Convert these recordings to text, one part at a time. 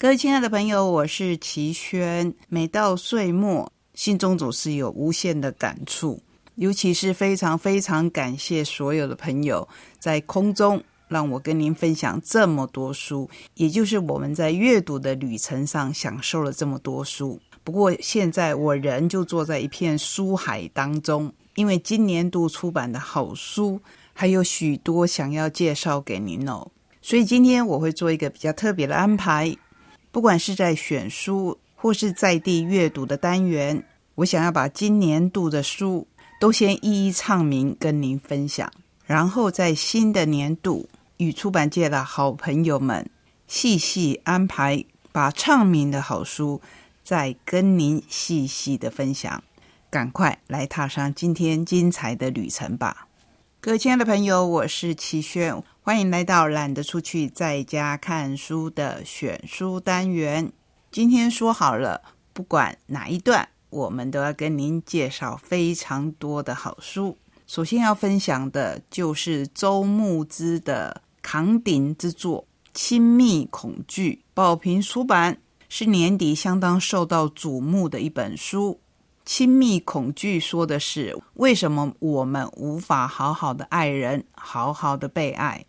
各位亲爱的朋友，我是齐轩。每到岁末，心中总是有无限的感触，尤其是非常非常感谢所有的朋友在空中。让我跟您分享这么多书，也就是我们在阅读的旅程上享受了这么多书。不过现在我人就坐在一片书海当中，因为今年度出版的好书还有许多想要介绍给您哦。所以今天我会做一个比较特别的安排，不管是在选书或是在地阅读的单元，我想要把今年度的书都先一一唱名跟您分享，然后在新的年度。与出版界的好朋友们细细安排，把畅名的好书再跟您细细的分享。赶快来踏上今天精彩的旅程吧！各位亲爱的朋友，我是齐轩，欢迎来到懒得出去在家看书的选书单元。今天说好了，不管哪一段，我们都要跟您介绍非常多的好书。首先要分享的就是周牧之的。扛鼎之作《亲密恐惧》，宝瓶出版，是年底相当受到瞩目的一本书。《亲密恐惧》说的是为什么我们无法好好的爱人，好好的被爱？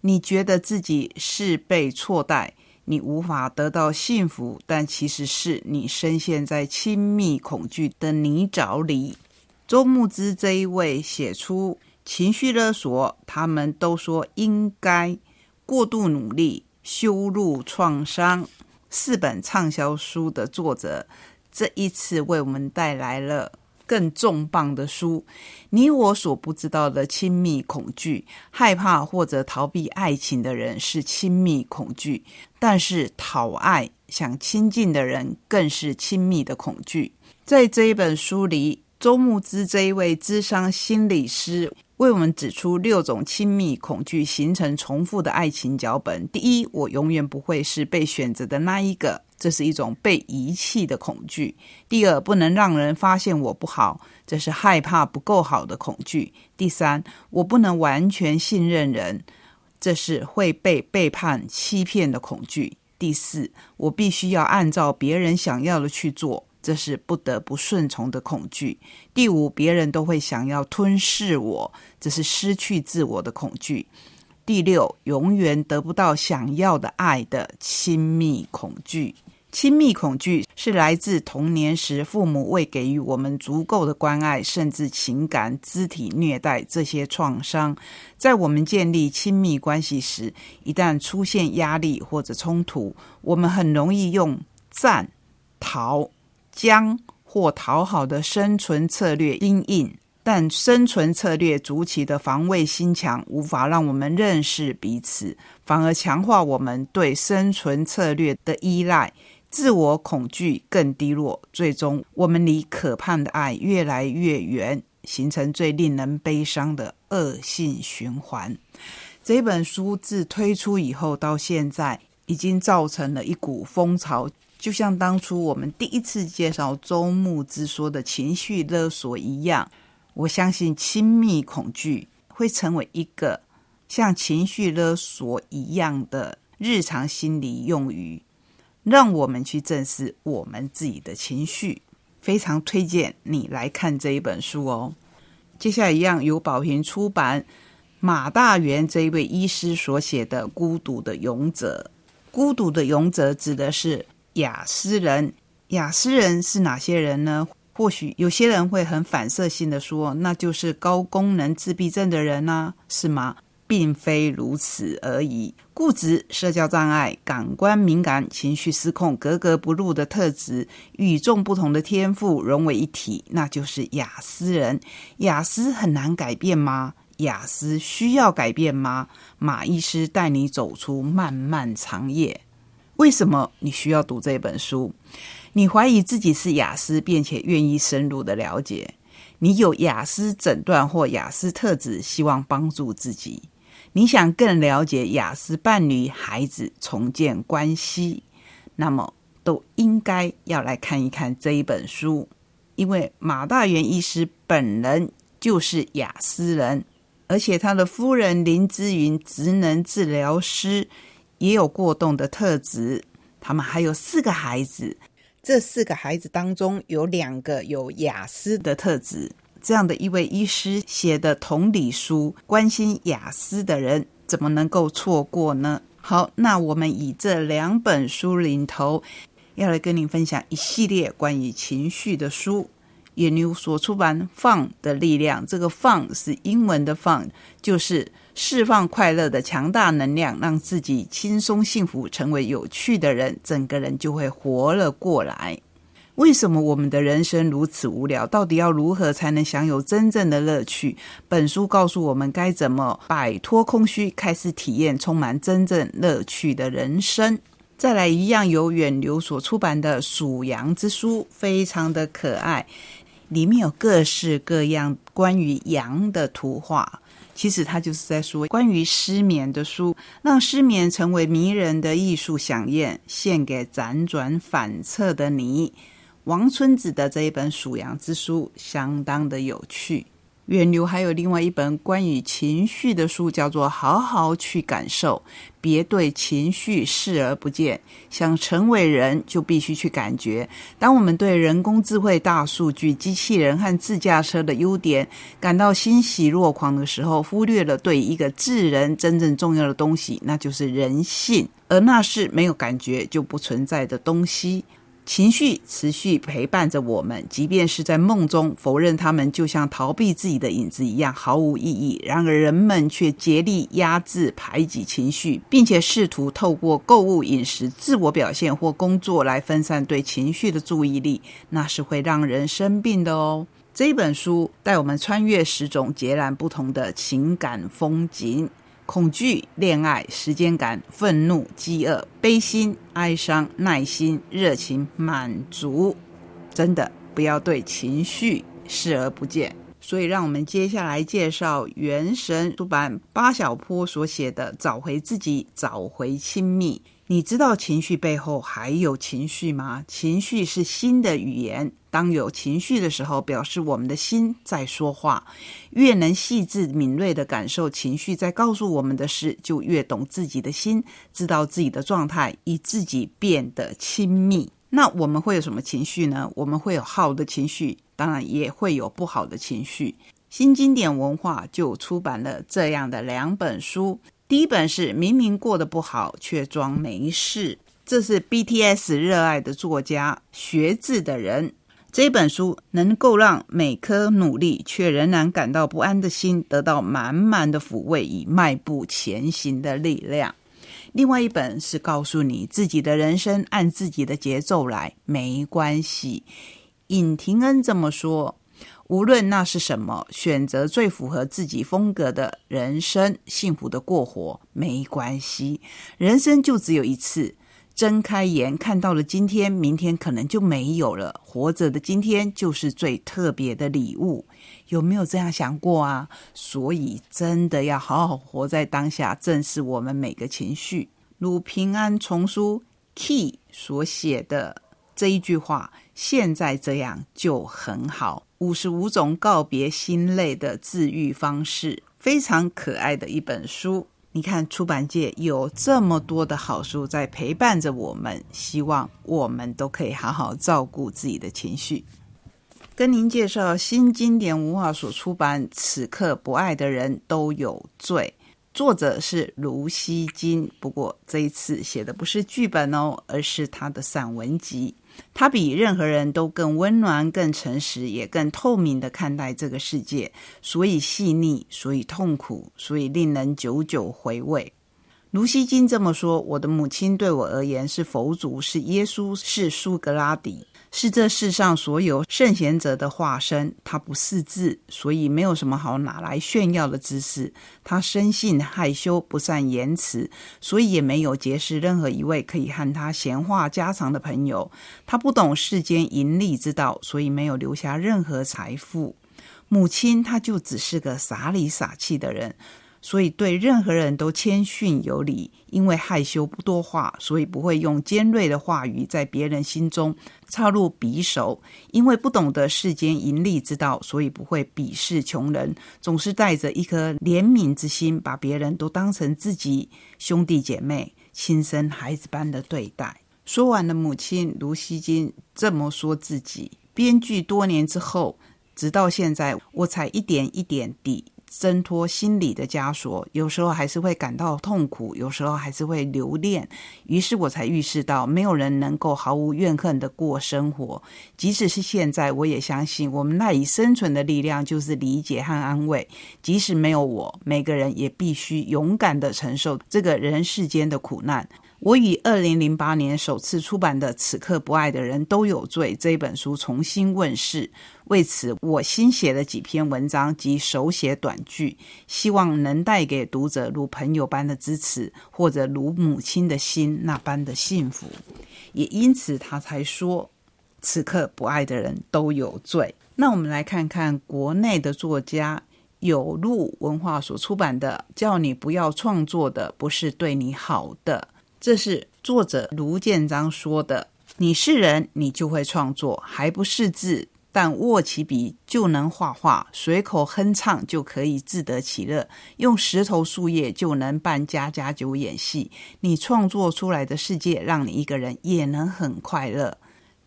你觉得自己是被错待，你无法得到幸福，但其实是你深陷在亲密恐惧的泥沼里。周牧之这一位写出。情绪勒索，他们都说应该过度努力，修路创伤。四本畅销书的作者，这一次为我们带来了更重磅的书。你我所不知道的亲密恐惧，害怕或者逃避爱情的人是亲密恐惧，但是讨爱、想亲近的人更是亲密的恐惧。在这一本书里，周牧之这一位智商心理师。为我们指出六种亲密恐惧形成重复的爱情脚本。第一，我永远不会是被选择的那一个，这是一种被遗弃的恐惧。第二，不能让人发现我不好，这是害怕不够好的恐惧。第三，我不能完全信任人，这是会被背叛、欺骗的恐惧。第四，我必须要按照别人想要的去做。这是不得不顺从的恐惧。第五，别人都会想要吞噬我，这是失去自我的恐惧。第六，永远得不到想要的爱的亲密恐惧。亲密恐惧是来自童年时父母未给予我们足够的关爱，甚至情感、肢体虐待这些创伤。在我们建立亲密关系时，一旦出现压力或者冲突，我们很容易用战、逃。将或讨好的生存策略阴影，但生存策略筑起的防卫心墙无法让我们认识彼此，反而强化我们对生存策略的依赖，自我恐惧更低落，最终我们离可盼的爱越来越远，形成最令人悲伤的恶性循环。这本书自推出以后到现在，已经造成了一股风潮。就像当初我们第一次介绍周牧之说的情绪勒索一样，我相信亲密恐惧会成为一个像情绪勒索一样的日常心理用语，让我们去正视我们自己的情绪。非常推荐你来看这一本书哦。接下来一样由宝瓶出版马大元这一位医师所写的《孤独的勇者》。孤独的勇者指的是。雅思人，雅思人是哪些人呢？或许有些人会很反射性的说，那就是高功能自闭症的人呢，是吗？并非如此而已。固执、社交障碍、感官敏感、情绪失控、格格不入的特质，与众不同的天赋融为一体，那就是雅思人。雅思很难改变吗？雅思需要改变吗？马医师带你走出漫漫长夜。为什么你需要读这本书？你怀疑自己是雅思，并且愿意深入的了解。你有雅思诊断或雅思特质，希望帮助自己。你想更了解雅思伴侣、孩子重建关系，那么都应该要来看一看这一本书，因为马大元医师本人就是雅思人，而且他的夫人林之云职能治疗师也有过动的特质。他们还有四个孩子。这四个孩子当中有两个有雅思的特质，这样的一位医师写的同理书，关心雅思的人怎么能够错过呢？好，那我们以这两本书领头，要来跟您分享一系列关于情绪的书。野牛所出版《放的力量》，这个“放”是英文的“放”，就是。释放快乐的强大能量，让自己轻松幸福，成为有趣的人，整个人就会活了过来。为什么我们的人生如此无聊？到底要如何才能享有真正的乐趣？本书告诉我们该怎么摆脱空虚，开始体验充满真正乐趣的人生。再来一样由远流所出版的《属羊之书》，非常的可爱，里面有各式各样关于羊的图画。其实他就是在说关于失眠的书，让失眠成为迷人的艺术飨宴，献给辗转反侧的你。王春子的这一本《属羊之书》相当的有趣。远流还有另外一本关于情绪的书，叫做《好好去感受》，别对情绪视而不见。想成为人，就必须去感觉。当我们对人工智慧、大数据、机器人和自驾车的优点感到欣喜若狂的时候，忽略了对一个智人真正重要的东西，那就是人性，而那是没有感觉就不存在的东西。情绪持续陪伴着我们，即便是在梦中，否认他们就像逃避自己的影子一样毫无意义。然而，人们却竭力压制、排挤情绪，并且试图透过购物、饮食、自我表现或工作来分散对情绪的注意力，那是会让人生病的哦。这本书带我们穿越十种截然不同的情感风景。恐惧、恋爱、时间感、愤怒、饥饿、悲心、哀伤、耐心、热情、满足，真的不要对情绪视而不见。所以，让我们接下来介绍原神出版八小坡所写的《找回自己，找回亲密》。你知道情绪背后还有情绪吗？情绪是心的语言。当有情绪的时候，表示我们的心在说话。越能细致敏锐的感受情绪在告诉我们的事，就越懂自己的心，知道自己的状态，与自己变得亲密。那我们会有什么情绪呢？我们会有好的情绪，当然也会有不好的情绪。新经典文化就出版了这样的两本书。第一本是明明过得不好却装没事，这是 BTS 热爱的作家学字的人。这本书能够让每颗努力却仍然感到不安的心得到满满的抚慰，以迈步前行的力量。另外一本是告诉你自己的人生按自己的节奏来，没关系。尹廷恩这么说。无论那是什么，选择最符合自己风格的人生，幸福的过活没关系。人生就只有一次，睁开眼看到了今天，明天可能就没有了。活着的今天就是最特别的礼物，有没有这样想过啊？所以真的要好好活在当下，正视我们每个情绪。如平安丛书 Key 所写的这一句话：现在这样就很好。五十五种告别心累的治愈方式，非常可爱的一本书。你看，出版界有这么多的好书在陪伴着我们，希望我们都可以好好照顾自己的情绪。跟您介绍新经典文化所出版《此刻不爱的人都有罪》，作者是卢锡金。不过这一次写的不是剧本哦，而是他的散文集。他比任何人都更温暖、更诚实，也更透明地看待这个世界，所以细腻，所以痛苦，所以令人久久回味。卢锡金这么说：“我的母亲对我而言是佛祖，是耶稣，是苏格拉底。是这世上所有圣贤者的化身。他不识字，所以没有什么好拿来炫耀的知识。他生性害羞，不善言辞，所以也没有结识任何一位可以和他闲话家常的朋友。他不懂世间盈利之道，所以没有留下任何财富。母亲，她就只是个傻里傻气的人。所以对任何人都谦逊有礼，因为害羞不多话，所以不会用尖锐的话语在别人心中插入匕首；因为不懂得世间盈利之道，所以不会鄙视穷人，总是带着一颗怜悯之心，把别人都当成自己兄弟姐妹、亲生孩子般的对待。说完了母亲卢锡金这么说自己，编剧多年之后，直到现在，我才一点一点地。挣脱心理的枷锁，有时候还是会感到痛苦，有时候还是会留恋。于是我才预示到，没有人能够毫无怨恨的过生活。即使是现在，我也相信，我们赖以生存的力量就是理解和安慰。即使没有我，每个人也必须勇敢的承受这个人世间的苦难。我以二零零八年首次出版的《此刻不爱的人都有罪》这一本书重新问世，为此我新写了几篇文章及手写短句，希望能带给读者如朋友般的支持，或者如母亲的心那般的幸福。也因此，他才说：“此刻不爱的人都有罪。”那我们来看看国内的作家有路文化所出版的《叫你不要创作的不是对你好的》。这是作者卢建章说的：“你是人，你就会创作，还不识字，但握起笔就能画画，随口哼唱就可以自得其乐，用石头树叶就能扮家家酒演戏。你创作出来的世界，让你一个人也能很快乐。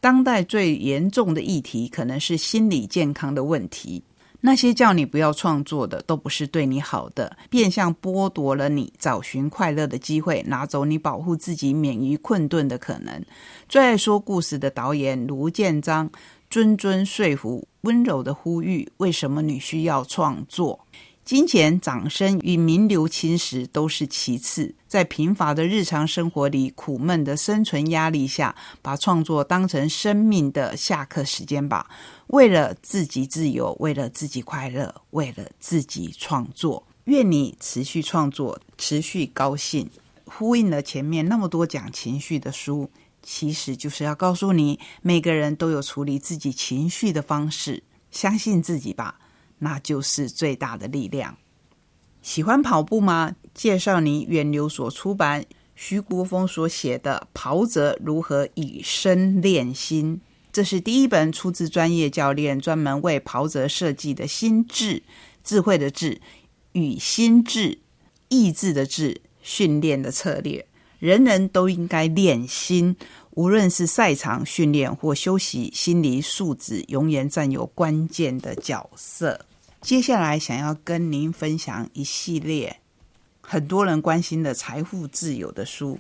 当代最严重的议题，可能是心理健康的问题。”那些叫你不要创作的，都不是对你好的，变相剥夺了你找寻快乐的机会，拿走你保护自己免于困顿的可能。最爱说故事的导演卢建章，谆谆说服，温柔的呼吁：为什么你需要创作？金钱、掌声与名流侵蚀都是其次，在贫乏的日常生活里、苦闷的生存压力下，把创作当成生命的下课时间吧。为了自己自由，为了自己快乐，为了自己创作。愿你持续创作，持续高兴。呼应了前面那么多讲情绪的书，其实就是要告诉你，每个人都有处理自己情绪的方式。相信自己吧。那就是最大的力量。喜欢跑步吗？介绍你远流所出版徐国峰所写的《跑者如何以身练心》，这是第一本出自专业教练专门为跑者设计的心智智慧的智与心智意志的智训练的策略。人人都应该练心。无论是赛场训练或休息，心理素质永远占有关键的角色。接下来，想要跟您分享一系列很多人关心的财富自由的书。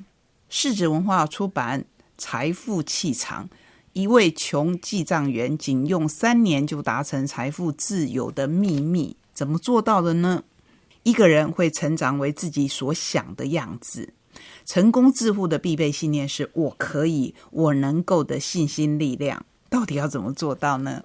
世子文化出版《财富气场》，一位穷记账员仅用三年就达成财富自由的秘密，怎么做到的呢？一个人会成长为自己所想的样子。成功致富的必备信念是我可以，我能够的信心力量。到底要怎么做到呢？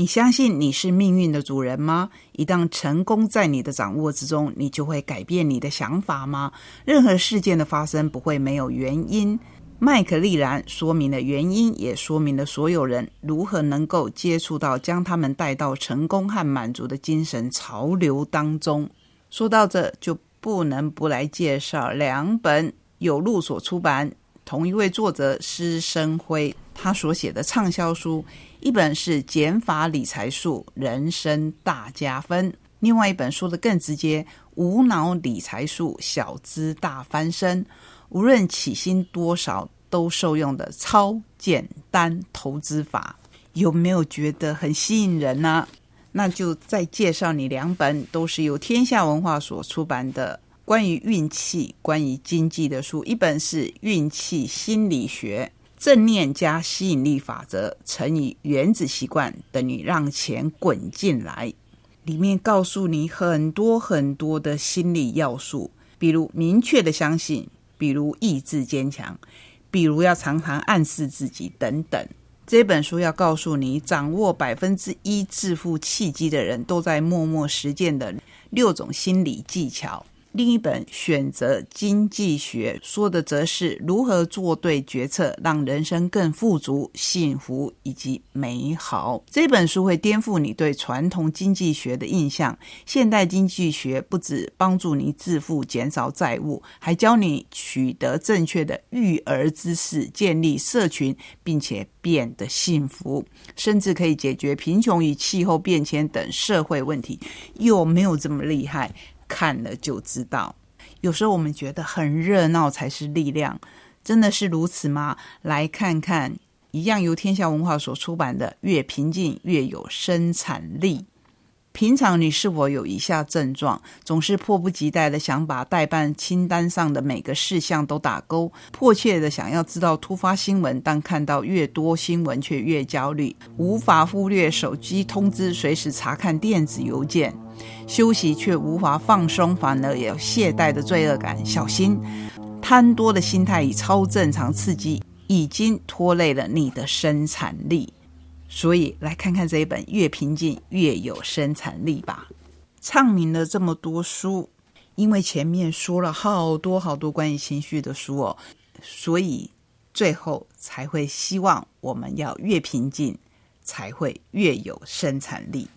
你相信你是命运的主人吗？一旦成功在你的掌握之中，你就会改变你的想法吗？任何事件的发生不会没有原因。麦克利兰说明了原因，也说明了所有人如何能够接触到将他们带到成功和满足的精神潮流当中。说到这就。不能不来介绍两本有路所出版、同一位作者施生辉他所写的畅销书，一本是《减法理财术，人生大加分》，另外一本说的更直接，《无脑理财术，小资大翻身》，无论起薪多少都受用的超简单投资法，有没有觉得很吸引人呢？那就再介绍你两本，都是由天下文化所出版的关于运气、关于经济的书。一本是《运气心理学：正念加吸引力法则乘以原子习惯等于让钱滚进来》，里面告诉你很多很多的心理要素，比如明确的相信，比如意志坚强，比如要常常暗示自己等等。这本书要告诉你，掌握百分之一致富契机的人都在默默实践的六种心理技巧。另一本《选择经济学》说的则是如何做对决策，让人生更富足、幸福以及美好。这本书会颠覆你对传统经济学的印象。现代经济学不止帮助你致富、减少债务，还教你取得正确的育儿知识、建立社群，并且变得幸福，甚至可以解决贫穷与气候变迁等社会问题。有没有这么厉害？看了就知道，有时候我们觉得很热闹才是力量，真的是如此吗？来看看一样由天下文化所出版的《越平静越有生产力》。平常你是否有以下症状？总是迫不及待的想把代办清单上的每个事项都打勾，迫切的想要知道突发新闻，但看到越多新闻却越焦虑，无法忽略手机通知，随时查看电子邮件。休息却无法放松，反而有懈怠的罪恶感。小心，贪多的心态与超正常刺激已经拖累了你的生产力。所以，来看看这一本《越平静越有生产力》吧。畅明了这么多书，因为前面说了好多好多关于情绪的书哦，所以最后才会希望我们要越平静，才会越有生产力。